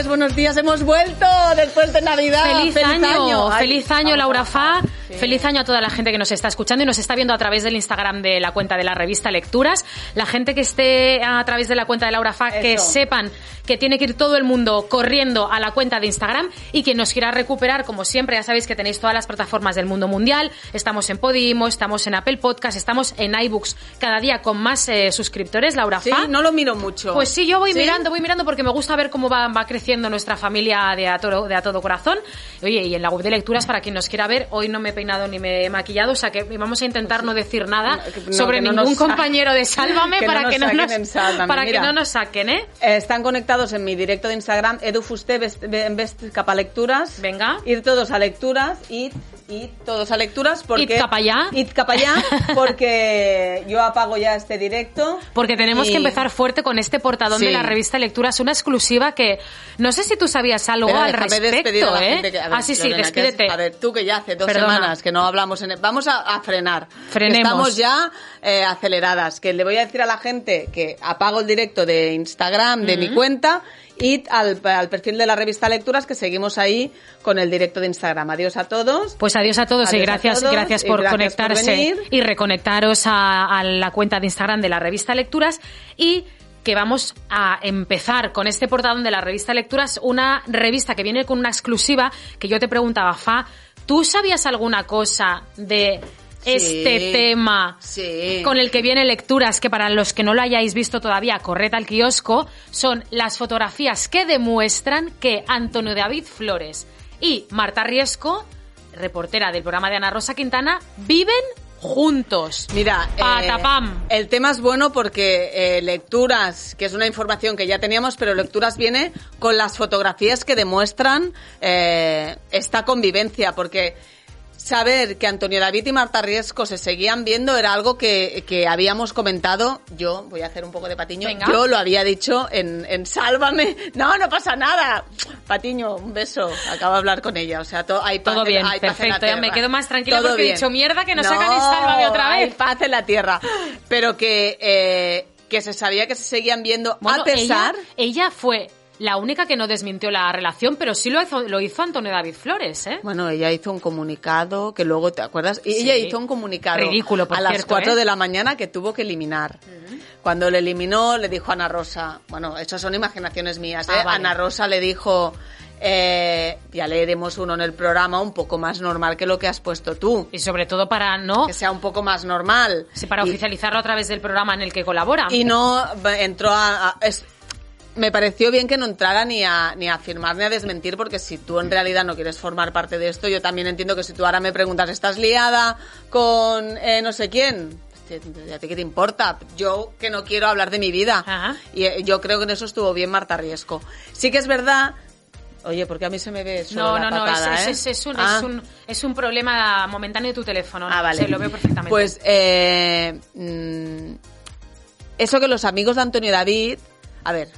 tardes, buenos días. Hemos vuelto después de Navidad. Feliz, año, Ay, feliz año, Laura Fa. Feliz año a toda la gente que nos está escuchando y nos está viendo a través del Instagram de la cuenta de la revista Lecturas. La gente que esté a través de la cuenta de Laura Fa, que sepan que tiene que ir todo el mundo corriendo a la cuenta de Instagram y quien nos quiera recuperar, como siempre, ya sabéis que tenéis todas las plataformas del mundo mundial. Estamos en Podimo, estamos en Apple Podcast, estamos en iBooks cada día con más eh, suscriptores, Laura Sí, Fa. no lo miro mucho. Pues sí, yo voy ¿Sí? mirando, voy mirando porque me gusta ver cómo va, va creciendo nuestra familia de a, todo, de a todo corazón. Oye, y en la web de lecturas, para quien nos quiera ver, hoy no me peinado ni me he maquillado, o sea que vamos a intentar no decir nada No, sobre no ningún compañero de Sálvame que para que no nos, en Sálvame, para que mira. no nos saquen, ¿eh? Eh, están conectados en mi directo de Instagram, edufuste, best capa lecturas. Venga. Ir todos a lecturas, id, id todos a lecturas porque... Id capa ya. Id capa ya, porque yo apago ya este directo. Porque tenemos Y- que empezar fuerte con este portadón de la revista Lecturas, una exclusiva que no sé si tú sabías algo al respecto, a ¿eh? que- a ver, ah, sí, sí, Lorena, que es- despídete. a ver, tú que ya hace dos Perdona. semanas que no hablamos en... el- Vamos a, a frenar. Frenemos. Estamos ya eh, aceleradas. Que le voy a decir a la gente que apago el directo de Instagram, de mi cuenta, y al, al perfil de la revista Lecturas, que seguimos ahí con el directo de Instagram. Adiós a todos. Pues adiós a todos y Adiós gracias, todos gracias por gracias conectarse y reconectaros a, a la cuenta de Instagram de la revista Lecturas y que vamos a empezar con este portadón de la revista Lecturas, una revista que viene con una exclusiva que yo te preguntaba, Fa, ¿tú sabías alguna cosa de Sí. este tema Sí. con el que viene Lecturas, que para los que no lo hayáis visto todavía, corred al kiosco, son las fotografías que demuestran que Antonio David Flores y Marta Riesco, reportera del programa de Ana Rosa Quintana, viven juntos. Mira, eh, Patapam. el tema es bueno porque eh, lecturas, que es una información que ya teníamos, pero lecturas viene con las fotografías que demuestran eh, esta convivencia, porque saber que Antonio David y Marta Riesco se seguían viendo era algo que, que habíamos comentado. Yo voy a hacer un poco de patiño. Venga. Yo lo había dicho en, en Sálvame. No, no pasa nada. Patiño, un beso. Acabo de hablar con ella. O sea, to- hay paz Todo en- bien, hay perfecto. Ya me quedo más tranquila Todo porque he bien. dicho, mierda, que nos sacan en Sálvame otra hay vez. paz en la tierra. Pero que, eh, que se sabía que se seguían viendo Bueno, a pesar... ella, ella fue la única que no desmintió la relación, pero sí lo hizo, lo hizo Antonio David Flores, ¿eh? Bueno, ella hizo un comunicado que luego, ¿te acuerdas? Y Sí. Ella hizo un comunicado Ridículo, por a las cierto, 4 ¿eh? de la mañana que tuvo que eliminar. Cuando le eliminó, le dijo a Ana Rosa, bueno, estas son imaginaciones mías, ¿eh? Ah, vale. Ana Rosa le dijo, eh, ya leeremos uno en el programa un poco más normal que lo que has puesto tú. Y sobre todo para no, Que sea un poco más normal. sí, para Y- oficializarlo a través del programa en el que colabora. Y no entró a... a- es- me pareció bien que no entrara ni a, ni a afirmar ni a desmentir, porque si tú en realidad no quieres formar parte de esto, yo también entiendo que si tú ahora me preguntas, ¿estás liada con eh, no sé quién? ¿A ti qué te importa? Yo que no quiero hablar de mi vida. Ajá. Y eh, yo creo que en eso estuvo bien Marta Riesco. Sí que es verdad... Oye, porque a mí se me ve solo No, la no, no, es, ¿eh? es- es un, Ah. es, un, es un problema momentáneo de tu teléfono. ¿no? Ah, vale. Sí, lo veo perfectamente. Pues eh, mm, eso que los amigos de Antonio David, a ver,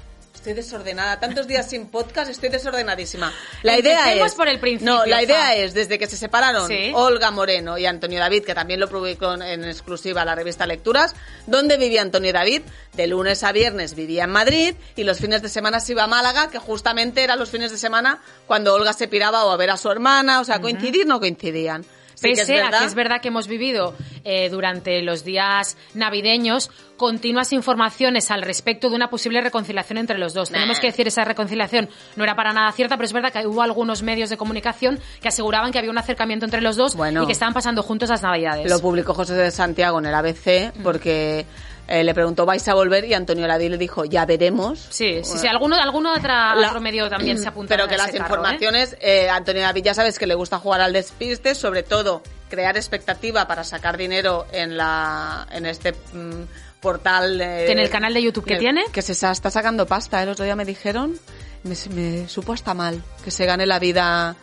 estoy desordenada, tantos días sin podcast, estoy desordenadísima. La idea Empecemos es por el principio, No, la idea es desde que se separaron Sí. Olga Moreno y Antonio David, que también lo publicó en- en exclusiva la revista Lecturas, ¿dónde vivía Antonio David? De lunes a viernes vivía en Madrid y los fines de semana se iba a Málaga, que justamente eran los fines de semana cuando Olga se piraba o a ver a su hermana, o sea, coincidir no coincidían. Sí Pese es a que es verdad que hemos vivido eh, durante los días navideños continuas informaciones al respecto de una posible reconciliación entre los dos. Nah. Tenemos que decir esa reconciliación no era para nada cierta, pero es verdad que hubo algunos medios de comunicación que aseguraban que había un acercamiento entre los dos Bueno. y que estaban pasando juntos las navidades. Lo publicó José de Santiago en el ABC porque eh, le preguntó, ¿vais a volver? Y Antonio Ladí le dijo, ya veremos. Sí, sí, sí. Alguno, alguno otra- La- otro medio también se apuntó Pero a que las carro, ¿eh? informaciones, eh, Antonio David ya sabes que le gusta jugar al despiste, sobre todo crear expectativa para sacar dinero en la en este mm, portal. ¿Que en el canal de YouTube que tiene? Que se está sacando pasta, el otro día me dijeron, me, me supo hasta mal, que se gane la vida,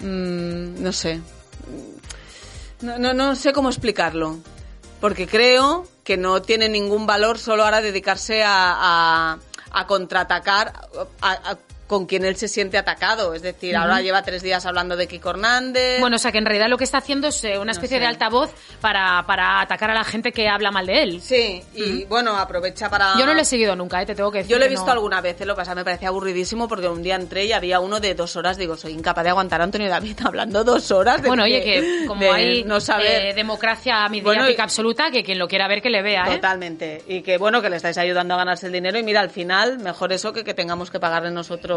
mm, no sé, no, no, no sé cómo explicarlo. Porque creo que no tiene ningún valor solo ahora dedicarse a, a, a contraatacar, a, con quien él se siente atacado. Es decir, ahora lleva tres días hablando de Kiko Hernández. Bueno, o sea que en realidad lo que está haciendo es eh, una especie sé. de altavoz para, para atacar a la gente que habla mal de él. Sí, y bueno, aprovecha para... Yo no lo he seguido nunca, eh, te tengo que decir. Yo lo he visto no. alguna vez, eh, lo que pasa me parecía aburridísimo porque un día entré y había uno de dos horas, digo, soy incapaz de aguantar a Antonio David hablando dos horas. de Bueno, que- oye, que como de hay no saber eh, democracia mediática Bueno, y- absoluta, que quien lo quiera ver que le vea, ¿eh? Totalmente. Y que bueno, que le estáis ayudando a ganarse el dinero y mira, al final, mejor eso que que tengamos que pagarle nosotros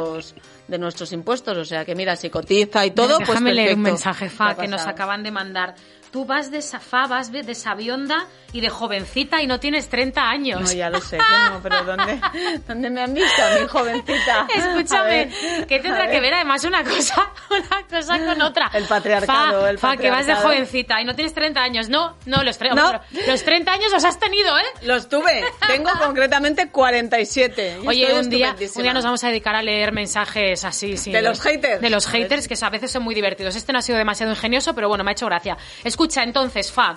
de nuestros impuestos. O sea que mira, si cotiza y todo, pues Déjame leer un perfecto. mensaje, ¿Qué Fa, que nos acaban de mandar. Tú vas de safá, vas de sabionda y de jovencita y no tienes 30 años. No, ya lo sé, que no, pero ¿dónde, ¿dónde me han visto a mi jovencita? Escúchame, ¿qué tendrá que ver además una cosa, una cosa con otra? El patriarcado, Fa, el Fa, que vas de jovencita y no tienes 30 años. No, no, los, tre- No. los 30 años los has tenido, ¿eh? Los tuve. Tengo concretamente 47. y Oye, un día, un día nos vamos a dedicar a leer mensajes así, sí. ¿De los haters? De los haters, que a veces son muy divertidos. Este no ha sido demasiado ingenioso, pero bueno, me ha hecho gracia. Escucha, entonces, Fa.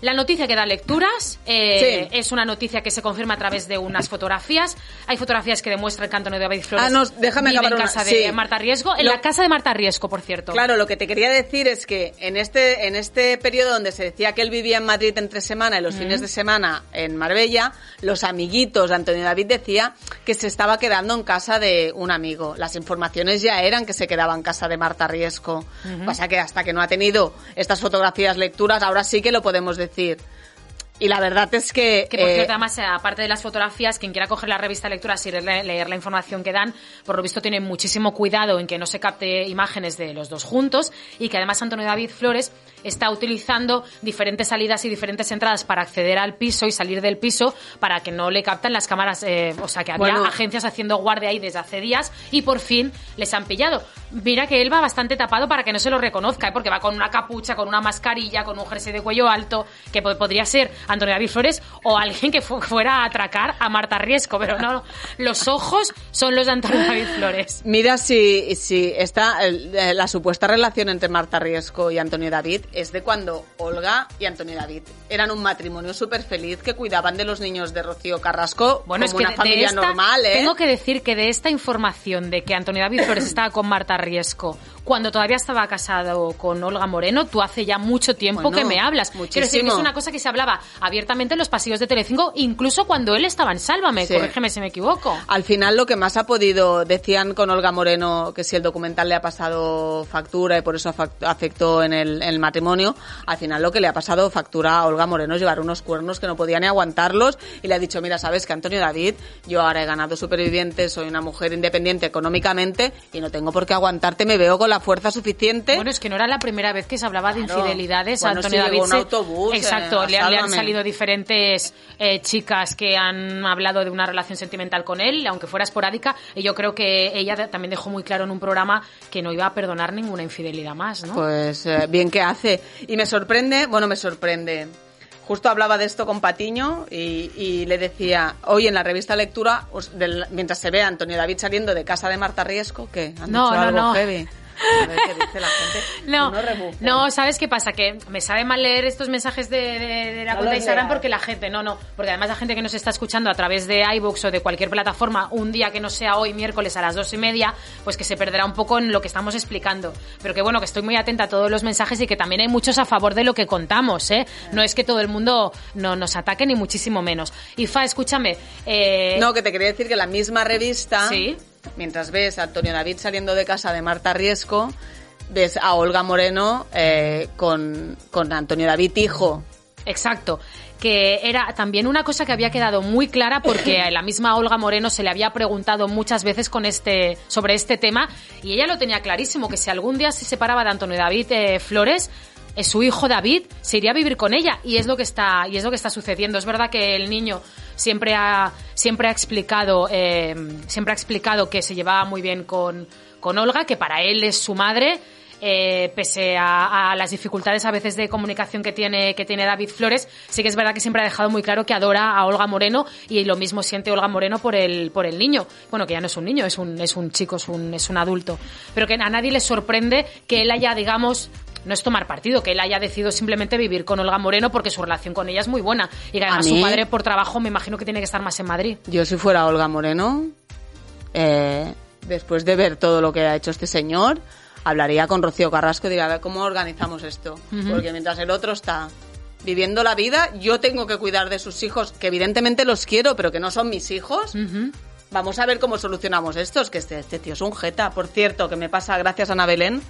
La noticia que da lecturas eh, Sí. es una noticia que se confirma a través de unas fotografías. Hay fotografías que demuestran que Antonio David Flores Ah, no, déjame vive en una- casa de sí. Marta Riesgo. En Lo- la casa de Marta Riesgo, por cierto. Claro, lo que te quería decir es que en este, en este periodo donde se decía que él vivía en Madrid entre semana y los fines de semana en Marbella, los amiguitos de Antonio David decía que se estaba quedando en casa de un amigo. Las informaciones ya eran que se quedaba en casa de Marta Riesco. Pasa que hasta que no ha tenido estas fotografías lecturas, ahora sí que lo podemos decir. Y la verdad es que... Que por eh, cierto, además, eh, aparte de las fotografías, quien quiera coger la revista Lecturas y leer, leer la información que dan, por lo visto tiene muchísimo cuidado en que no se capte imágenes de los dos juntos y que además Antonio David Flores está utilizando diferentes salidas y diferentes entradas para acceder al piso y salir del piso para que no le captan las cámaras. eh, o sea, que había Bueno. agencias haciendo guardia ahí desde hace días y por fin les han pillado. Mira que él va bastante tapado para que no se lo reconozca, ¿eh? porque va con una capucha, con una mascarilla, con un jersey de cuello alto, que po- podría ser Antonio David Flores o alguien que fu- fuera a atracar a Marta Riesco, pero no, los ojos son los de Antonio David Flores. Mira si, si está eh, la supuesta relación entre Marta Riesco y Antonio David es de cuando Olga y Antonio David eran un matrimonio súper feliz que cuidaban de los niños de Rocío Carrasco Bueno, como es que una de- familia de esta, normal, ¿eh? tengo que decir que de esta información de que Antonio David Flores estaba con Marta Riesco cuando todavía estaba casado con Olga Moreno, tú hace ya mucho tiempo Bueno, que me hablas. Quiero decir que es muchísimo. una cosa que se hablaba abiertamente en los pasillos de Telecinco, incluso cuando él estaba en Sálvame, Sí. corrígeme si me equivoco. Al final lo que más ha podido, decían con Olga Moreno que si el documental le ha pasado factura y por eso afectó en el, en el matrimonio, al final lo que le ha pasado factura a Olga Moreno es llevar unos cuernos que no podía ni aguantarlos y le ha dicho, mira, sabes que Antonio David, yo ahora he ganado supervivientes, soy una mujer independiente económicamente y no tengo por qué aguantarte, me veo con la fuerza suficiente. Bueno, es que no era la primera vez que se hablaba de infidelidades. Bueno, Antonio David un autobús, eh, Exacto, a le, le han salido diferentes eh, chicas que han hablado de una relación sentimental con él, aunque fuera esporádica. Y yo creo que ella también dejó muy claro en un programa que no iba a perdonar ninguna infidelidad más, ¿no? Pues eh, bien que hace. Y me sorprende, bueno, me sorprende. Justo hablaba de esto con Patiño y, y le decía, hoy en la revista Lectura, os- del- mientras se ve a Antonio David saliendo de casa de Marta Riesco, que han No, dicho no, algo no. heavy. A ver qué dice la gente. No, no, ¿sabes qué pasa? Que me sabe mal leer estos mensajes de, de- de la No cuenta de Instagram porque la gente, no, no, porque además la gente que nos está escuchando a través de iVoox o de cualquier plataforma, un día que no sea hoy, miércoles a las dos y media, pues que se perderá un poco en lo que estamos explicando. Pero que bueno, que estoy muy atenta a todos los mensajes y que también hay muchos a favor de lo que contamos, ¿eh? No es que todo el mundo no, nos ataque ni muchísimo menos. Y Fa, escúchame. eh, No, que te quería decir que la misma revista, Sí. Mientras ves a Antonio David saliendo de casa de Marta Riesco, ves a Olga Moreno eh, con, con Antonio David hijo. Exacto. Que era también una cosa que había quedado muy clara porque a la misma Olga Moreno se le había preguntado muchas veces con este, sobre este tema y ella lo tenía clarísimo, que si algún día se separaba de Antonio David eh, Flores, eh, su hijo David se iría a vivir con ella y es lo que está y es lo que está sucediendo. Es verdad que el niño siempre ha siempre ha explicado eh, siempre ha explicado que se llevaba muy bien con, con Olga, que para él es su madre eh, pese a, a las dificultades a veces de comunicación que tiene, que tiene David Flores, sí que es verdad que siempre ha dejado muy claro que adora a Olga Moreno y lo mismo siente Olga Moreno por el, por el niño. Bueno, que ya no es un niño, es un, es un chico, es un, es un adulto. Pero que a nadie le sorprende que él haya, digamos, no es tomar partido, que él haya decidido simplemente vivir con Olga Moreno porque su relación con ella es muy buena. Y que además su padre por trabajo me imagino que tiene que estar más en Madrid. Yo si fuera Olga Moreno, eh, después de ver todo lo que ha hecho este señor, hablaría con Rocío Carrasco y diría, a ver, ¿cómo organizamos esto? Porque mientras el otro está viviendo la vida, yo tengo que cuidar de sus hijos, que evidentemente los quiero, pero que no son mis hijos. Vamos a ver cómo solucionamos esto. Es que este, este tío es un jeta. Por cierto, que me pasa, gracias a Ana Belén,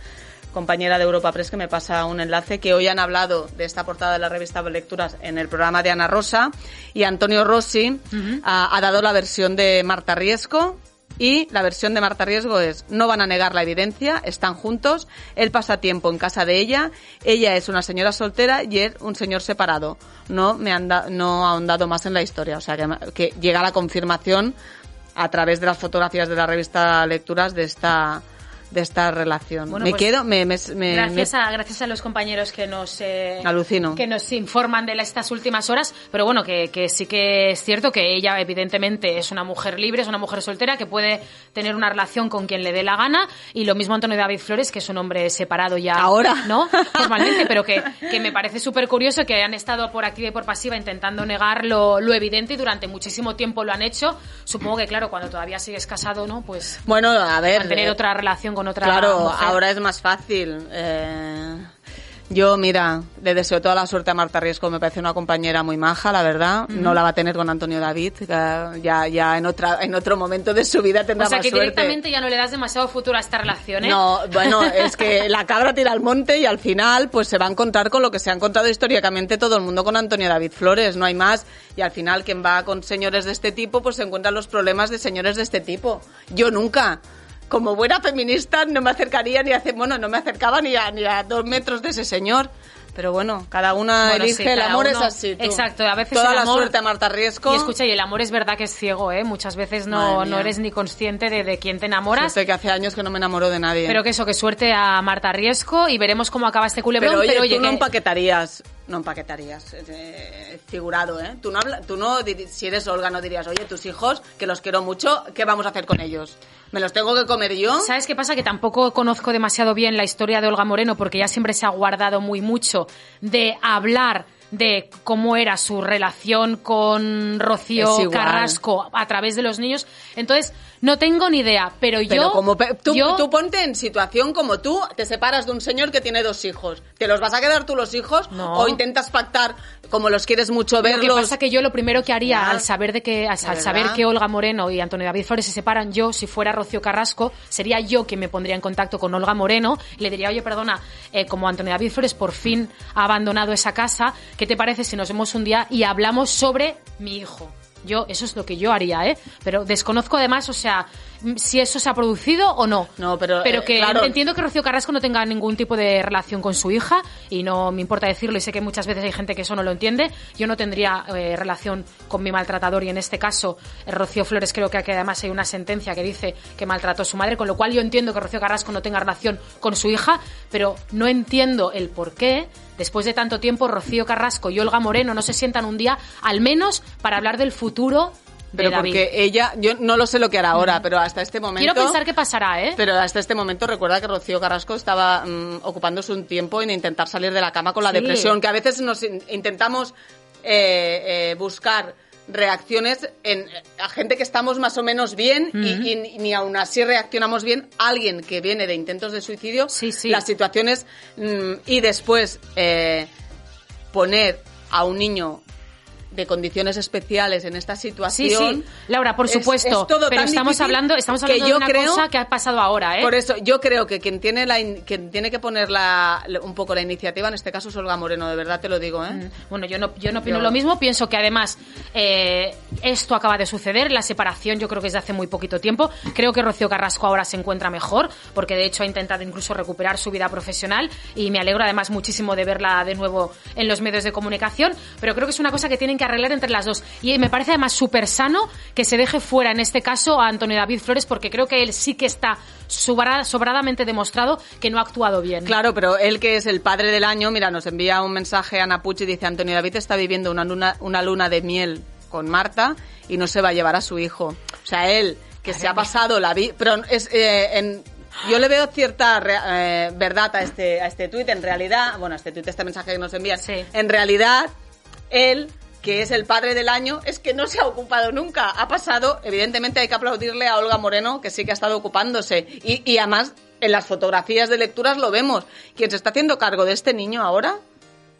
compañera de Europa Press, que me pasa un enlace, que hoy han hablado de esta portada de la revista Lecturas en el programa de Ana Rosa, y Antonio Rossi ha, ha dado la versión de Marta Riesco, y la versión de Marta Riesgo es, no van a negar la evidencia, están juntos, él pasa tiempo en casa de ella, ella es una señora soltera y él un señor separado. No me han da- no ha ahondado más en la historia, o sea que, que llega la confirmación a través de las fotografías de la revista Lecturas de esta de esta relación. Bueno, me pues, quedo, me, me, me- Gracias me- a, gracias a los compañeros que nos eh, Alucino. que nos informan de la- estas últimas horas, pero bueno, que, que sí que es cierto que ella evidentemente es una mujer libre, es una mujer soltera que puede tener una relación con quien le dé la gana y lo mismo Antonio David Flores, que es un hombre separado ya Ahora. ¿no? Formalmente, pero que, que me parece súper curioso que han estado por activa y por pasiva intentando negar lo, lo evidente y durante muchísimo tiempo lo han hecho. Supongo que claro, cuando todavía sigues casado, ¿no? Pues Bueno, a ver. mantener eh, otra relación con otra Claro, mujer. ahora es más fácil. Eh, yo, mira, le deseo toda la suerte a Marta Riesco, me parece una compañera muy maja, la verdad. No la va a tener con Antonio David, ya, ya en, otra, en otro momento de su vida tendrá O sea más que suerte. directamente ya no le das demasiado futuro a esta relación, ¿eh? No, bueno, es que la cabra tira al monte y al final pues se va a encontrar con lo que se ha encontrado históricamente todo el mundo con Antonio David Flores, no hay más. Y al final quien va con señores de este tipo pues se encuentran los problemas de señores de este tipo. Yo nunca, como buena feminista, no me acercaría ni a, bueno, no me acercaba ni a, ni a dos metros de ese señor. Pero bueno, cada una Bueno, elige, sí, el amor uno- es así. tú. Exacto, a veces Toda el la suerte a Marta Riesco. Y escucha, y el amor es verdad que es ciego, ¿eh? Muchas veces no, no eres ni consciente de, de quién te enamoras. Suerte que hace años que no me enamoro de nadie. Pero que eso, que suerte a Marta Riesco y veremos cómo acaba este culebrón. Pero oye, Pero, oye, tú no que- empaquetarías, no empaquetarías, eh, figurado, ¿eh? Tú no, habla- tú no, si eres Olga, no dirías, oye, tus hijos, que los quiero mucho, ¿qué vamos a hacer con ellos? ¿Me los tengo que comer yo? ¿Sabes qué pasa? Que tampoco conozco demasiado bien la historia de Olga Moreno porque ya siempre se ha guardado muy mucho de hablar de cómo era su relación con Rocío. Carrasco a través de los niños. Entonces, no tengo ni idea, pero, Pero yo... como pe- tú, yo- tú ponte en situación como tú, te separas de un señor que tiene dos hijos. ¿Te los vas a quedar tú los hijos? No. ¿O intentas pactar, como los quieres mucho, Lo que verlos? pasa que yo lo primero que haría al saber de que al ¿De saber que Olga Moreno y Antonio David Flores se separan, yo si fuera Rocío Carrasco sería yo quien me pondría en contacto con Olga Moreno y le diría oye perdona eh, como Antonio David Flores por fin ha abandonado esa casa ¿qué te parece si nos vemos un día y hablamos sobre mi hijo? Yo, eso es lo que yo haría, ¿eh? Pero desconozco además, o sea, m- si eso se ha producido o no. No, pero, Pero eh, que claro. entiendo que Rocío Carrasco no tenga ningún tipo de relación con su hija y no me importa decirlo y sé que muchas veces hay gente que eso no lo entiende. Yo no tendría eh, relación con mi maltratador y en este caso eh, Rocío Flores creo que aquí además hay una sentencia que dice que maltrató a su madre, con lo cual yo entiendo que Rocío Carrasco no tenga relación con su hija, pero no entiendo el por qué después de tanto tiempo Rocío Carrasco y Olga Moreno no se sientan un día al menos para hablar del futuro de Pero porque ella, yo no lo sé lo que hará ahora, pero hasta este momento... Quiero pensar qué pasará, ¿eh? Pero hasta este momento recuerda que Rocío Carrasco estaba mm, ocupándose un tiempo en intentar salir de la cama con la Sí. depresión, que a veces nos in- intentamos eh, eh, buscar reacciones en a gente que estamos más o menos bien y, y ni aún así reaccionamos bien alguien que viene de intentos de suicidio Sí, sí. las situaciones mm, y después eh, poner a un niño de condiciones especiales en esta situación Sí, sí. Laura, por es- supuesto. es todo pero tan estamos hablando, estamos que hablando yo de una creo- cosa que ha pasado ahora, ¿eh? por eso, yo creo que quien tiene la in- quien tiene que poner la, un poco la iniciativa, en este caso es Olga Moreno, de verdad te lo digo, ¿eh? Bueno, yo no, yo no opino Yo- lo mismo. Pienso que además eh, esto acaba de suceder. La separación yo creo que es de hace muy poquito tiempo. Creo que Rocío Carrasco ahora se encuentra mejor porque de hecho ha intentado incluso recuperar su vida profesional y me alegro además muchísimo de verla de nuevo en los medios de comunicación. Pero creo que es una cosa que tienen que arreglar entre las dos. Y me parece además súper sano que se deje fuera en este caso a Antonio David Flores porque creo que él sí que está sobra- sobradamente demostrado que no ha actuado bien. Claro, pero él que es el padre del año, mira, nos envía un mensaje a Ana Pucci y dice, Antonio David está viviendo una luna, una luna de miel con Marta y no se va a llevar a su hijo. O sea, él, que se ha pasado la vida... Pero es... eh, en, yo le veo cierta eh, verdad a este, a este tuit. En realidad, bueno, a este tuit, este mensaje que nos envían. Sí. En realidad, él que es el padre del año, es que no se ha ocupado nunca. Ha pasado, evidentemente hay que aplaudirle a Olga Moreno, que sí que ha estado ocupándose. Y, y además, en las fotografías de lecturas lo vemos. Quien se está haciendo cargo de este niño ahora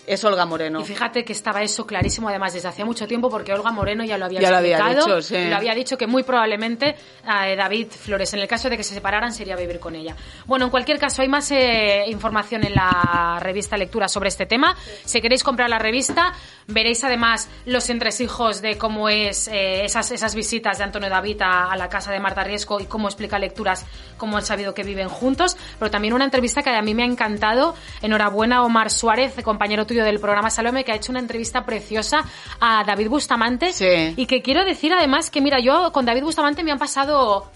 es Olga Moreno. Y fíjate que estaba eso clarísimo además desde hacía mucho tiempo porque Olga Moreno ya lo había Ya lo había explicado dicho, sí. lo había dicho que muy probablemente eh, David Flores en el caso de que se separaran sería vivir con ella. Bueno, en cualquier caso hay más eh, información en la revista Lectura sobre este tema. Si queréis comprar la revista veréis además los entresijos de cómo es eh, esas, esas visitas de Antonio David a, a la casa de Marta Riesco y cómo explica lecturas, cómo han sabido que viven juntos, pero también una entrevista que a mí me ha encantado. Enhorabuena Omar Suárez, compañero tuyo del programa Salome, que ha hecho una entrevista preciosa a David Bustamante. Sí. Y que quiero decir además que, mira, yo con David Bustamante me han pasado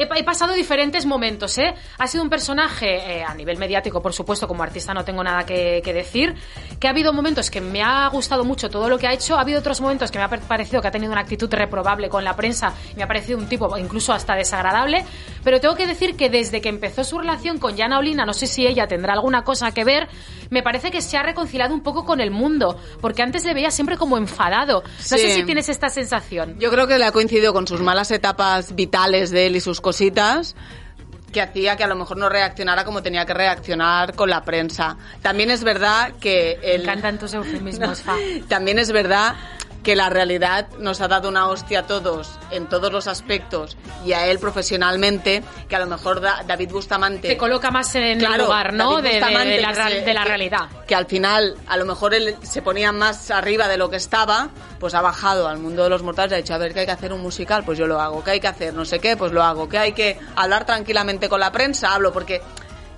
He, pasado diferentes momentos, ¿eh? Ha sido un personaje, eh, a nivel mediático, por supuesto, como artista no tengo nada que, que, decir, que ha habido momentos que me ha gustado mucho todo lo que ha hecho, ha habido otros momentos que me ha parecido que ha tenido una actitud reprobable con la prensa, me ha parecido un tipo incluso hasta desagradable, pero tengo que decir que desde que empezó su relación con Jana Olina, no sé si ella tendrá alguna cosa que ver, me parece que se ha reconciliado un poco con el mundo, porque antes le veía siempre como enfadado. No Sí. sé si tienes esta sensación. Yo creo que le ha coincidido con sus malas etapas vitales de él y sus cositas que hacía que a lo mejor no reaccionara como tenía que reaccionar con la prensa. También es verdad que Me el, encantan tus eufemismos, Fa. también es verdad que la realidad nos ha dado una hostia a todos en todos los aspectos y a él profesionalmente que a lo mejor Da- David Bustamante Te coloca más en el lugar, ¿no? De, de- Bustamante, de la, que real- se- de la que- realidad. Que al final, a lo mejor él se ponía más arriba de lo que estaba, pues ha bajado al mundo de los mortales y ha dicho, a ver, que hay que hacer un musical, pues yo lo hago, que hay que hacer no sé qué, pues lo hago, que hay que hablar tranquilamente con la prensa, hablo, porque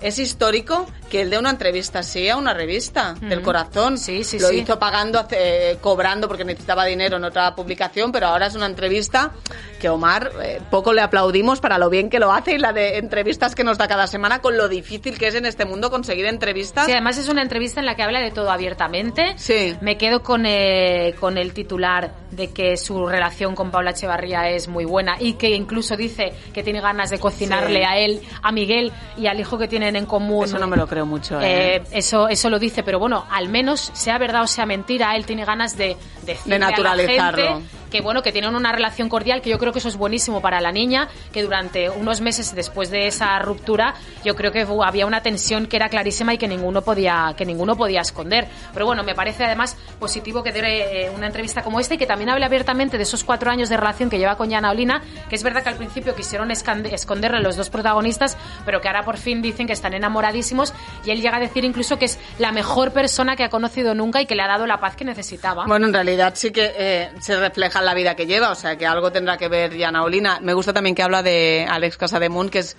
es histórico que él dé una entrevista así a una revista del corazón. Sí, sí, lo sí. hizo pagando, hace- cobrando porque necesitaba dinero en otra publicación, pero ahora es una entrevista que Omar eh, poco le aplaudimos para lo bien que lo hace y la de entrevistas que nos da cada semana con lo difícil que es en este mundo conseguir entrevistas. Sí, además es una entrevista en la que habla de todo abiertamente. Sí. Me quedo con, eh, con el titular de que su relación con Paula Echevarría es muy buena y que incluso dice que tiene ganas de cocinarle Sí. a él, a Miguel y al hijo que tienen en común. Eso no me lo creo mucho. ¿eh? Eh, eso, eso lo dice, pero bueno, al menos sea verdad o sea mentira, él tiene ganas de De naturalizarlo. a la gente que bueno, que tienen una relación cordial, que yo creo que eso es buenísimo para la niña, que durante unos meses después de esa ruptura, yo creo que fu- había una tensión que era clarísima y que ninguno podía, que ninguno podía esconder. Pero bueno, me parece además positivo que dé eh, una entrevista como esta y que también hable abiertamente de esos cuatro años de relación que lleva con Yana Olina, que es verdad que al principio quisieron esconderle los dos protagonistas, pero que ahora por fin dicen que están enamoradísimos y él llega a decir incluso que es la mejor persona que ha conocido nunca y que le ha dado la paz que necesitaba. Bueno, en realidad sí que eh, se refleja la vida que lleva, o sea que algo tendrá que ver Yana Olina. Me gusta también que habla de Alex Casademun, que es,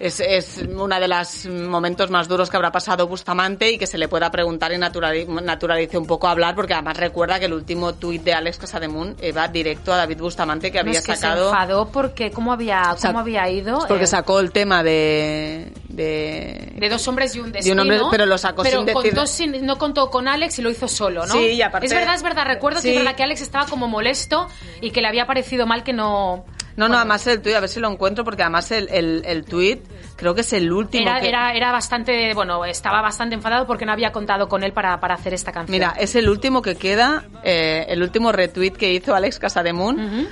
es, es uno de los momentos más duros que habrá pasado Bustamante y que se le pueda preguntar y naturali- naturalice un poco hablar, porque además recuerda que el último tuit de Alex Casademun iba directo a David Bustamante, que No, había es que sacado... se enfadó porque cómo había, cómo había ido. Es porque eh, sacó el tema de... de de dos hombres y un De un destino. hombre, pero lo sacó pero sin decir- contó sin- no contó con Alex y lo hizo solo, ¿no? Sí, y aparte- Es verdad, es verdad. Recuerdo Sí. que es verdad que Alex estaba como molesto y que le había parecido mal que no... No, no, además el tuit, a ver si lo encuentro, porque además el, el, el tuit creo que es el último Era, que... era, era bastante, bueno, estaba bastante enfadado porque no había contado con él para, para hacer esta canción. Mira, es el último que queda, eh, el último retweet que hizo Alex Casademun.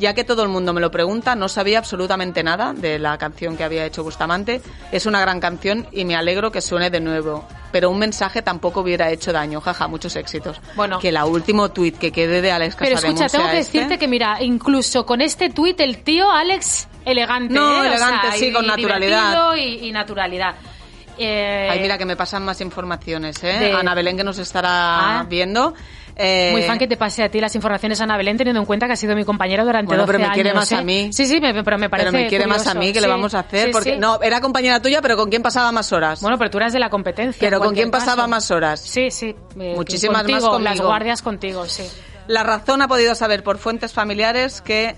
Ya que todo el mundo me lo pregunta, no sabía absolutamente nada de la canción que había hecho Bustamante. Es una gran canción y me alegro que suene de nuevo. Pero un mensaje tampoco hubiera hecho daño. Jaja, muchos éxitos. Bueno. Que la último tweet que quede de Alex Pero escucha, tengo que este. decirte que mira, incluso con este tuit el tío Alex elegante, No, ¿eh? O elegante, sea, sí, y- con naturalidad. Y, y naturalidad. Eh, Ay, mira que me pasan más informaciones, ¿eh? de- Ana Belén que nos estará Ah. viendo. Eh, Muy fan que te pase a ti las informaciones, Ana Belén, teniendo en cuenta que ha sido mi compañera durante Bueno, 12 pero me años. quiere más ¿eh? a mí. Sí, sí, me- pero me parece pero me quiere más a mí, ¿qué le Sí, vamos a hacer? sí, Porque sí. no, era compañera tuya, pero ¿con quién pasaba más horas? Bueno, pero tú eras de la competencia. pero ¿con quién pasaba caso. más horas? Sí, sí. eh, Muchísimas más contigo, conmigo. Las guardias contigo, sí. La razón ha podido saber por fuentes familiares que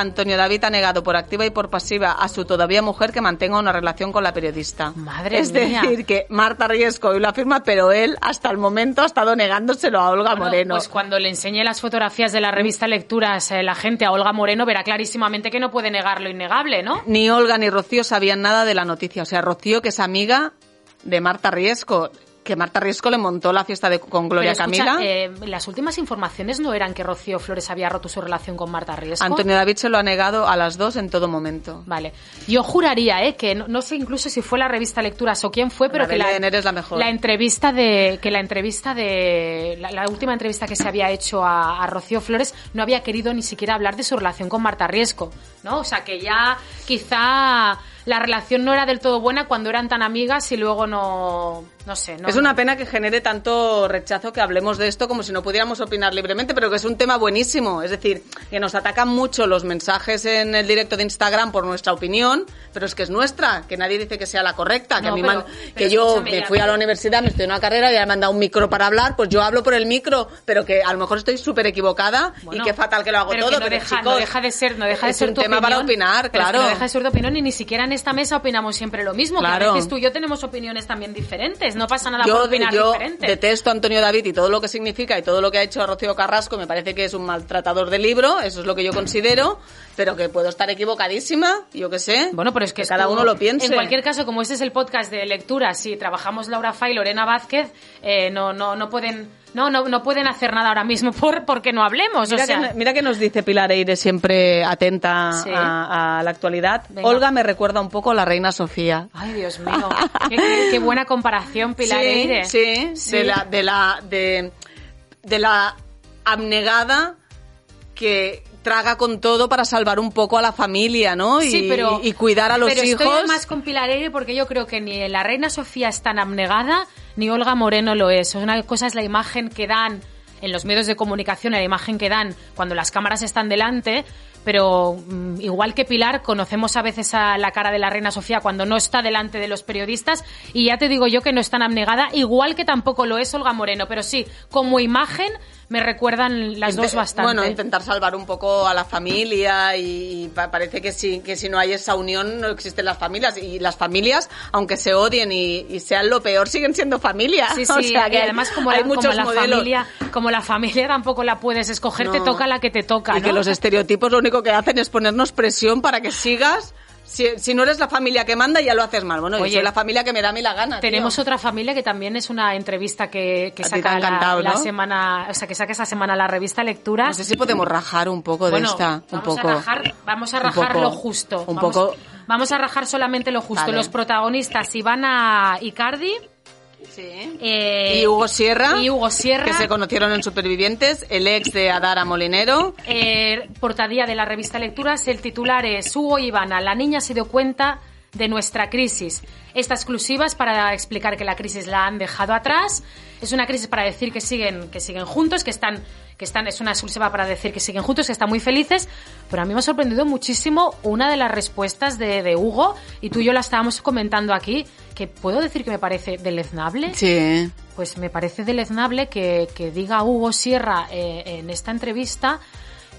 Antonio David ha negado por activa y por pasiva a su todavía mujer que mantenga una relación con la periodista. Madre es mía. decir, que Marta Riesco hoy lo afirma, pero él hasta el momento ha estado negándoselo a Olga Bueno, Moreno. Pues cuando le enseñe las fotografías de la revista Lecturas eh, la gente a Olga Moreno verá clarísimamente que no puede negar lo innegable, ¿no? Ni Olga ni Rocío sabían nada de la noticia. O sea, Rocío, que es amiga de Marta Riesco. Que Marta Riesco le montó la fiesta de, con Gloria Pero escucha, Camila. eh, las últimas informaciones no eran que Rocío Flores había roto su relación con Marta Riesco. Antonio David se lo ha negado a las dos en todo momento. Vale. Yo juraría, ¿eh? que no, no sé incluso si fue la revista Lecturas o quién fue, pero La que la, Belén, eres la mejor. la entrevista de que la entrevista de la, la última entrevista que se había hecho a, a Rocío Flores no había querido ni siquiera hablar de su relación con Marta Riesco, ¿no? O sea, que ya quizá la relación no era del todo buena cuando eran tan amigas y luego no no sé, no Es una pena que genere tanto rechazo que hablemos de esto como si no pudiéramos opinar libremente, pero que es un tema buenísimo. Es decir, que nos atacan mucho los mensajes en el directo de Instagram por nuestra opinión, pero es que es nuestra, que nadie dice que sea la correcta. Que No, a mí pero- pero que yo me fui a la universidad, me estudié una carrera y me han dado un micro para hablar, pues yo hablo por el micro, pero que a lo mejor estoy súper equivocada Bueno, y qué fatal que lo hago pero todo. que no pero deja, chicos, no deja de ser, no deja de es ser un tu tema para opinar, es que claro. no deja de ser tu opinión y ni siquiera en esta mesa opinamos siempre lo mismo. Que Claro. a veces tú y yo tenemos opiniones también diferentes. No pasa nada yo, por opinar yo diferente. detesto a Antonio David y todo lo que significa y todo lo que ha hecho a Rocío Carrasco me parece que es un maltratador de libro, eso es lo que yo considero, pero que puedo estar equivocadísima, yo qué sé. Bueno, pero es que, cada uno lo piense. En cualquier caso, como este es el podcast de lectura, si trabajamos Laura Fay y Lorena Vázquez, eh, no, no, no pueden, no, no, no pueden hacer nada ahora mismo por porque no hablemos. Mira, o sea, que, mira que nos dice Pilar Eire siempre atenta Sí. a, a la actualidad. Venga. Olga me recuerda un poco a la reina Sofía. Ay, Dios mío. qué, qué- qué buena comparación, Pilar sí, Eire. sí, Sí. de la, de la, de, de la abnegada que traga con todo para salvar un poco a la familia, ¿no? Y, Sí, pero, y cuidar a los pero hijos. Estoy más con Pilar Eire porque yo creo que ni la reina Sofía es tan abnegada ni Olga Moreno lo es. Una cosa es la imagen que dan en los medios de comunicación, la imagen que dan cuando las cámaras están delante, pero mm, igual que Pilar, conocemos a veces a la cara de la reina Sofía cuando no está delante de los periodistas y ya te digo yo que no es tan abnegada, igual que tampoco lo es Olga Moreno, pero sí, como imagen me recuerdan las dos bastante. Bueno, intentar salvar un poco a la familia y, y pa- parece que si, que si no hay esa unión no existen las familias. Y las familias, aunque se odien y, y sean lo peor, siguen siendo familia. Sí, sí, O sea, que además como hay la, como muchos la modelos. familia, como la familia tampoco la puedes escoger, te toca la que te toca, Y que los estereotipos lo único que hacen es ponernos presión para que sigas. Si, si no eres la familia que manda, ya lo haces mal. Bueno, Oye, yo soy la familia que me da a mí la gana. tío. Tenemos otra familia que también es una entrevista que, que saca la, la ¿no? semana, o sea, que saca esa semana la revista Lectura. No sé si podemos rajar un poco bueno, de esta. Un vamos poco. a rajar, vamos a rajar poco- lo justo. Un vamos, poco. vamos a rajar solamente lo justo. Vale. Los protagonistas Ivana Icardi Sí. eh, y Hugo Sierra. y Hugo Sierra. Que se conocieron en Supervivientes. El ex de Adara Molinero. Eh, portadía de la revista Lecturas, el titular es Hugo y Ivana, la niña se dio cuenta de nuestra crisis. Esta exclusiva es para explicar que la crisis la han dejado atrás. Es una crisis para decir que siguen, que siguen juntos, que están, que están, es una exclusiva para decir que siguen juntos, que están muy felices. Pero a mí me ha sorprendido muchísimo una de las respuestas de, de Hugo, y tú y yo la estábamos comentando aquí, que puedo decir que me parece deleznable. Sí. Pues me parece deleznable que, que diga Hugo Sierra eh, en esta entrevista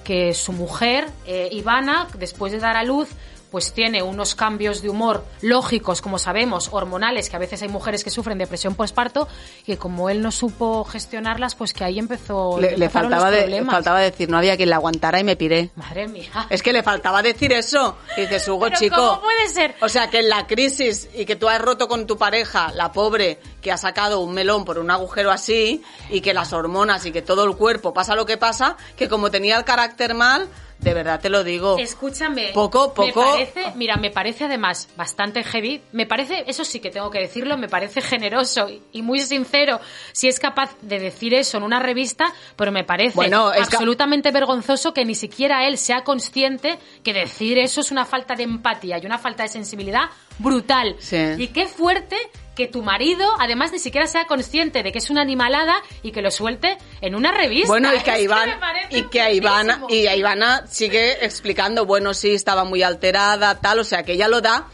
que su mujer, eh, Ivana, después de dar a luz, pues tiene unos cambios de humor lógicos, como sabemos, hormonales, que a veces hay mujeres que sufren depresión postparto, y que como él no supo gestionarlas, pues que ahí empezó Le, le faltaba, los de, faltaba decir, no había quien la aguantara y me piré. Madre mía. Es que le faltaba decir eso. Y dices, Hugo, Pero chico. ¿cómo puede ser? O sea, que en la crisis y que tú has roto con tu pareja, la pobre, que ha sacado un melón por un agujero así, y que las hormonas y que todo el cuerpo pasa lo que pasa, que como tenía el carácter mal, de verdad te lo digo. Escúchame. Poco, poco- Me parece, mira, me parece además bastante heavy. Me parece, eso sí que tengo que decirlo, me parece generoso y- muy sincero si es capaz de decir eso en una revista, pero me parece Bueno, absolutamente vergonzoso que ni siquiera él sea consciente que decir eso es una falta de empatía y una falta de sensibilidad brutal. Sí. Y qué fuerte que tu marido, además, ni siquiera sea consciente de que es una animalada y que lo suelte en una revista. Bueno, y que a Iván, y que a Ivana, y a Ivana sigue explicando, bueno, sí, estaba muy alterada, tal, o sea, que ella lo da,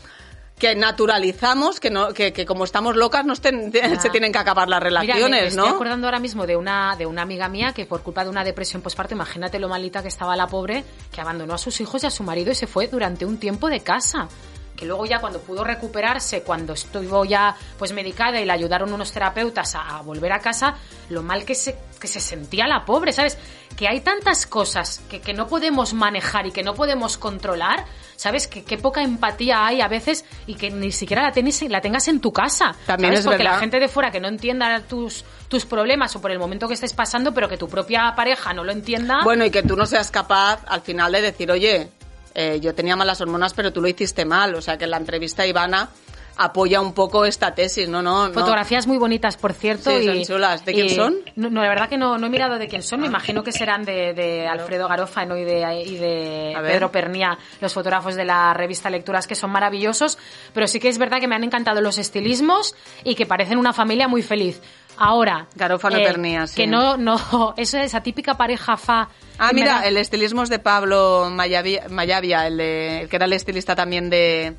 que naturalizamos, que no, que, que como estamos locas nos ten- se tienen que acabar las Mira, me- relaciones, me, estoy ¿no? acordando ahora mismo de una, de una amiga mía que por culpa de una depresión postparto, imagínate lo malita que estaba la pobre, que abandonó a sus hijos y a su marido y se fue durante un tiempo de casa. Que luego ya cuando pudo recuperarse, cuando estuvo ya pues medicada y le ayudaron unos terapeutas a, a volver a casa, lo mal que se, que se sentía la pobre, ¿sabes? Que hay tantas cosas que, que no podemos manejar y que no podemos controlar. ¿sabes? Que qué poca empatía hay a veces y que ni siquiera la, la tengas en tu casa. También ¿sabes? es Porque la verdad. gente de fuera que no entienda tus, tus problemas o por el momento que estés pasando, pero que tu propia pareja no lo entienda. Bueno, y que tú no seas capaz al final de decir, oye, eh, yo tenía malas hormonas, pero tú lo hiciste mal. O sea, que en la entrevista Ivana apoya un poco esta tesis, ¿no? no, no. Fotografías muy bonitas, por cierto. Sí, y, son chulas. ¿De quién y- son? No, no, la verdad que no, no he mirado de quién son. Me imagino que serán de, de Alfredo Garófano y de, y de. Pedro Pernía, los fotógrafos de la revista Lecturas, que son maravillosos. Pero sí que es verdad que me han encantado los estilismos y que parecen una familia muy feliz. Ahora, eh, Garófano Pernía, sí. que no, no, eso es esa típica pareja fa. Ah, mira, da- el estilismo es de Pablo Mayavia, Mayavia, el, de- el que era el estilista también de...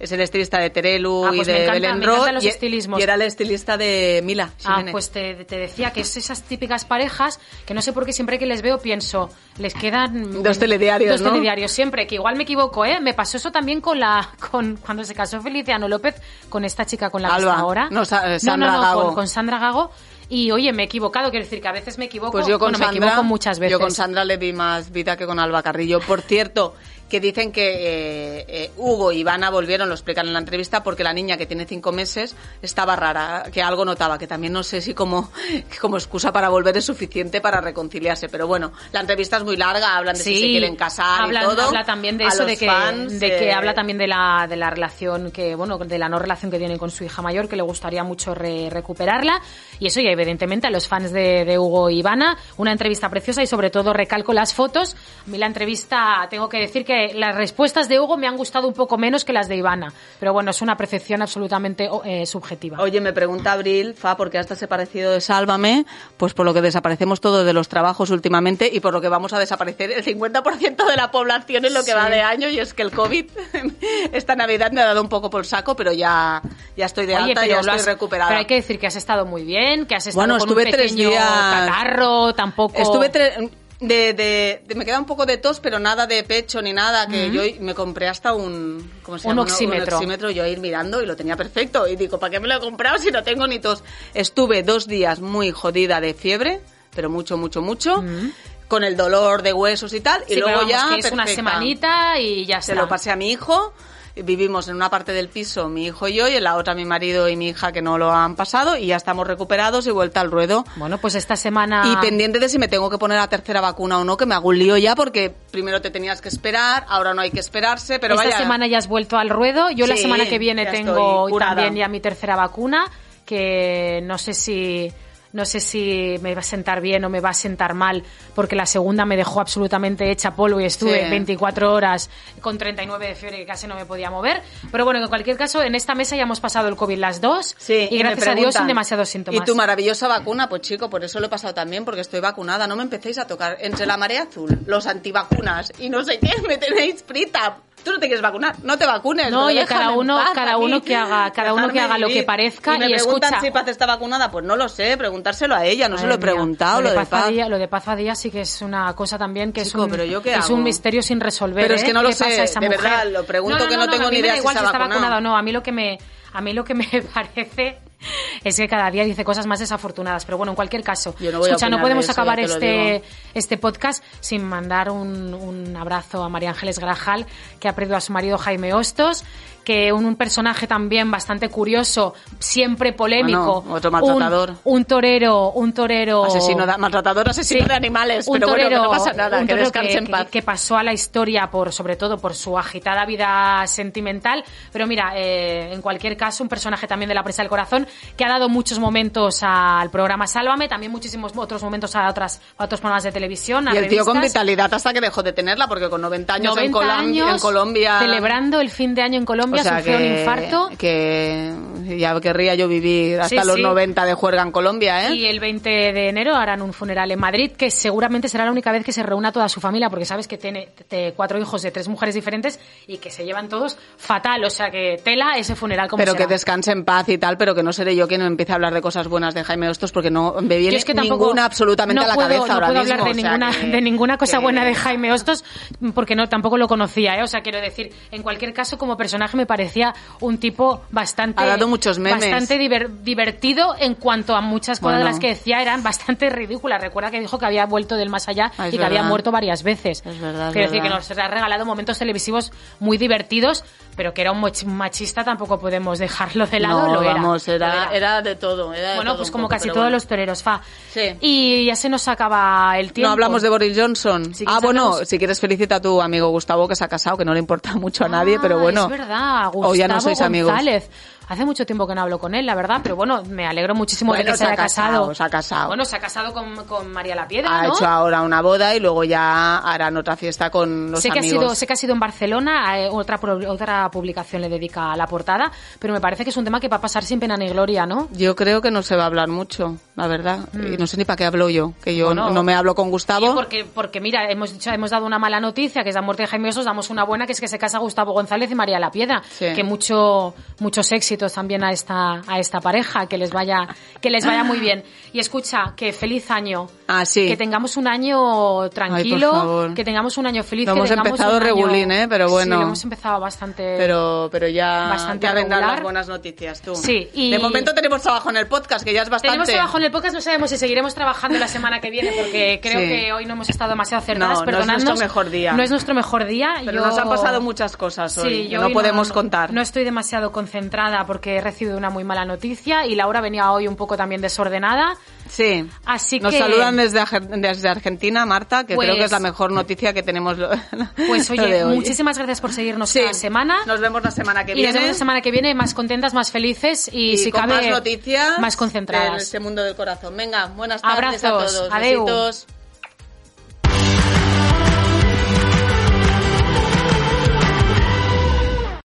Es el estilista de Terelu Ah, y pues me de encanta- Belén me Ro, encantan los y, estilismos. y era el estilista de Mila. Ah, pues te, te decía que es esas típicas parejas que no sé por qué siempre que les veo pienso, les quedan Dos telediarios, dos ¿no? telediarios siempre, que igual me equivoco, ¿eh? Me pasó eso también con la con cuando se casó Feliciano López con esta chica con la que está ahora. No, Sa- Sandra no, no, Gago. Con, con Sandra Gago. Y oye, me he equivocado, quiero decir que a veces me equivoco, Pues yo con bueno, me equivoco muchas veces. Yo con Sandra le vi más vida que con Alba Carrillo. Por cierto, que dicen que eh, eh, Hugo y Ivana volvieron, lo explican en la entrevista, porque la niña que tiene cinco meses estaba rara, que algo notaba, que también no sé si como, como excusa para volver es suficiente para reconciliarse. Pero bueno, la entrevista es muy larga, hablan de si se quieren casar hablan- y todo. habla también de eso, de que, fans, de que eh, habla también de la, de la relación que, bueno, de la no relación que tiene con su hija mayor, que le gustaría mucho re- recuperarla. Y eso ya evidentemente a los fans de, de Hugo y Ivana, una entrevista preciosa y sobre todo recalco las fotos. A mí la entrevista, tengo que decir que las respuestas de Hugo me han gustado un poco menos que las de Ivana. Pero bueno, es una percepción absolutamente eh, subjetiva. Oye, me pregunta Abril, Fa, ¿por qué hasta ese parecido de Sálvame? Pues por lo que desaparecemos todos de los trabajos últimamente y por lo que vamos a desaparecer el 50% de la población en lo que Sí. va de año y es que el COVID esta Navidad me ha dado un poco por saco, pero ya, ya estoy de Oye, alta, ya lo estoy has- recuperada. Pero hay que decir que has estado muy bien, que has estado Bueno, con estuve un tres días- catarro, tampoco... Estuve tre- de, de, de- me queda un poco de tos, pero nada de pecho ni nada, que yo me compré hasta un, ¿cómo se Un llama? oxímetro. Un oxímetro, yo a ir mirando y lo tenía perfecto. Y digo, ¿para qué me lo he comprado si no tengo ni tos? Estuve dos días muy jodida de fiebre, pero mucho, mucho, mucho, con el dolor de huesos y tal, y luego ya es una perfecta. semanita y ya Se lo pasé a mi hijo. Vivimos en una parte del piso mi hijo y yo, y en la otra mi marido y mi hija que no lo han pasado, y ya estamos recuperados y vuelta al ruedo. Bueno, pues esta semana... Y pendiente de si me tengo que poner la tercera vacuna o no, que me hago un lío ya porque primero te tenías que esperar, ahora no hay que esperarse, pero esta vaya. semana ya has vuelto al ruedo. Yo la semana que viene tengo también ya mi tercera vacuna, que no sé si no sé si me va a sentar bien o me va a sentar mal, porque la segunda me dejó absolutamente hecha polvo y estuve Sí. 24 horas con 39 de fiebre que casi no me podía mover. Pero bueno, en cualquier caso, en esta mesa ya hemos pasado el COVID las dos Sí, y gracias a Dios sin demasiados síntomas. Y tu maravillosa vacuna, pues chico, por eso lo he pasado también, porque estoy vacunada. No me empecéis a tocar entre la marea azul, los antivacunas y no sé qué, me tenéis frita. Tú no te quieres vacunar, no te vacunes. No, déjame cada uno- cada uno que haga- cada uno que haga lo que parezca y me y preguntan escucha. si Paz está vacunada, pues no lo sé, preguntárselo a ella, no se lo he mía. preguntado, lo de Paz. Fadilla, lo de Paz sí que es una cosa también que Chico, es, un, pero ¿yo qué es hago? un misterio sin resolver. Pero es ¿eh? que no ¿Qué lo sé, de verdad, lo pregunto que no tengo a mí ni idea si está vacunado o no. A mí lo que me a mí lo que me parece es que cada día dice cosas más desafortunadas. Pero bueno, en cualquier caso, Yo no voy a escucha, no opinar podemos eso, acabar este, este podcast sin mandar un, un abrazo a María Ángeles Grajal, que ha perdido a su marido Jaime Hostos, que un, un personaje también bastante curioso, siempre polémico. Bueno, otro maltratador. Un, un torero, un torero... Asesino de, maltratador, asesino Sí. de animales, Un pero bueno, que no torero- pasa nada, torero en que pasó a la historia por, sobre todo por su agitada vida sentimental. Pero mira, eh, en cualquier caso, un personaje también de la presa del corazón que ha dado muchos momentos al programa Sálvame, también muchísimos otros momentos a otras a otros programas de televisión. Y el tío con revistas. vitalidad hasta que dejó de tenerla, porque con 90 años, en, 90 Colom- años en Colombia... celebrando el fin de año en Colombia, o sea, sufrió un infarto. Que ya querría yo vivir hasta Sí, los sí. 90 de juerga en Colombia, ¿eh? Y el 20 de enero harán un funeral en Madrid, que seguramente será la única vez que se reúna toda su familia, porque sabes que tiene cuatro hijos de tres mujeres diferentes y que se llevan todos fatal. O sea que tela ese funeral como pero que será. descanse en paz y tal, pero que no se seré yo quien empiece a hablar de cosas buenas de Jaime Hostos porque no me viene es que ninguna absolutamente no a la puedo- cabeza no ahora puedo mismo. hablar de o sea ninguna, que- de ninguna cosa que- buena de Jaime Hostos porque no tampoco lo conocía, ¿eh? O sea, quiero decir, en cualquier caso, como personaje me parecía un tipo bastante... Ha dado muchos memes. Bastante diver- divertido en cuanto a muchas cosas de las que decía eran bastante ridículas. Recuerda que dijo que había vuelto del más allá Ah, y que había muerto varias veces. Es verdad, es Quiero decir que nos ha regalado momentos televisivos muy divertidos, pero que era un machista tampoco podemos dejarlo de lado. no, lo era, vamos, lo era, era. de todo. era de Bueno, todo pues como poco, casi todos bueno. los toreros, fa. Sí. Y ya se nos acaba el tiempo. No hablamos de Boris Johnson. Si ah, bueno, hablamos- si quieres felicita a tu amigo Gustavo que se ha casado, que no le importa mucho a nadie, Ah, pero bueno. Es verdad, Gustavo O ya no sois amigos. Hace mucho tiempo que no hablo con él, la verdad, pero bueno, me alegro muchísimo de que se, se ha haya casado. casado, se ha casado. Bueno, se ha casado con, con María La Piedra, Ha ¿no? hecho ahora una boda y luego ya harán otra fiesta con los sé que, ha amigos. sido, sé que ha sido en Barcelona, eh, otra, otra publicación le dedica a la portada, pero me parece que es un tema que va a pasar sin pena ni gloria, ¿no? Yo creo que no se va a hablar mucho, la verdad. Y no sé ni para qué hablo yo, que yo Bueno, no me hablo con Gustavo. Sí, porque, porque mira, hemos dicho, hemos dado una mala noticia, que es la muerte de Jaime Osos, damos una buena, que es que se casa Gustavo González y María La Piedra. Sí. Que mucho, muchos éxitos también a esta, a esta pareja, que les vaya, que les vaya muy bien. Y escucha, que feliz año. Ah, sí. Que tengamos un año tranquilo, favor. que tengamos un año feliz. Lo que hemos empezado año- regulín, ¿eh? Pero bueno. Sí, lo hemos empezado bastante. Pero, pero ya, Bastante ya vendrán las buenas noticias, tú. Sí, y- De momento tenemos trabajo en el podcast, que ya es bastante. Tenemos trabajo en el podcast, no sabemos si seguiremos trabajando la semana que viene, porque creo Sí. que hoy no hemos estado demasiado acertadas. No, no es perdonadnos. nuestro mejor día. No es nuestro mejor día. Pero Yo- nos han pasado muchas cosas hoy, Sí, que yo no hoy podemos contar. No estoy demasiado concentrada porque he recibido una muy mala noticia y Laura venía hoy un poco también desordenada. Sí. Así Nos que- saludan desde, desde Argentina, Marta, que Pues- creo que es la mejor noticia que tenemos lo- Pues lo oye, de hoy. muchísimas gracias por seguirnos Sí. cada semana. Nos vemos la semana que y nos viene. vemos la semana que viene más contentas, más felices y, y si con cabe más noticias más concentradas. este mundo del corazón. Venga, buenas tardes a Abrazos, todos. adeu. Besitos.